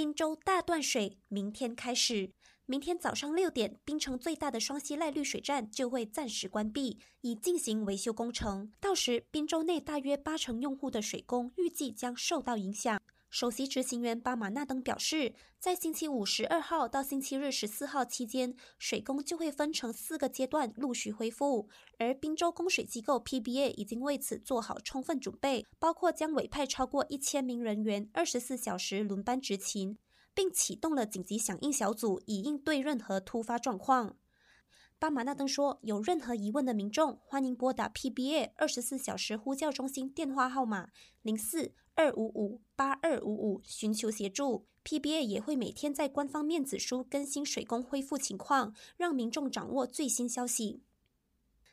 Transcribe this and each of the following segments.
滨州大断水，明天开始。明天早上六点，滨城最大的双溪赖绿水站就会暂时关闭，以进行维修工程。到时，滨州内大约八成用户的水供预计将受到影响。首席执行员巴马纳登表示，在星期五十二号到星期日十四号期间，水工就会分成四个阶段陆续恢复。而滨州供水机构 PBA 已经为此做好充分准备，包括将委派超过一千名人员，二十四小时轮班执勤，并启动了紧急响应小组，以应对任何突发状况。巴马纳登说：“有任何疑问的民众，欢迎拨打 PBA 二十四小时呼叫中心电话号码零四二五五八二五五，寻求协助。PBA 也会每天在官方面子书更新水工恢复情况，让民众掌握最新消息。”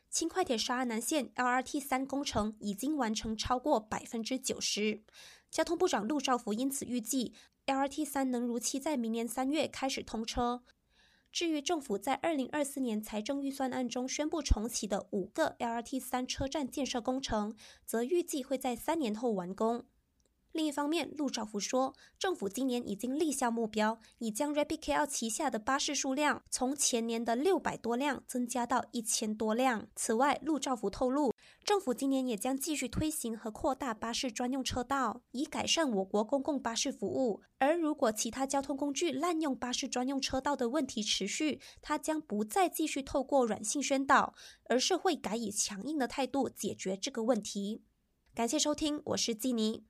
轻快铁沙阿南线 LRT 三工程已经完成超过百分之九十，交通部长陆兆福因此预计 LRT 三能如期在明年三月开始通车。至于政府在二零二四年财政预算案中宣布重启的五个 LRT 三车站建设工程，则预计会在三年后完工。另一方面，陆兆福说，政府今年已经立下目标，已将 Rapid KL 旗下的巴士数量从前年的六百多辆增加到一千多辆。此外，陆兆福透露，政府今年也将继续推行和扩大巴士专用车道，以改善我国公共巴士服务。而如果其他交通工具滥用巴士专用车道的问题持续，他将不再继续透过软性宣导，而是会改以强硬的态度解决这个问题。感谢收听，我是基尼。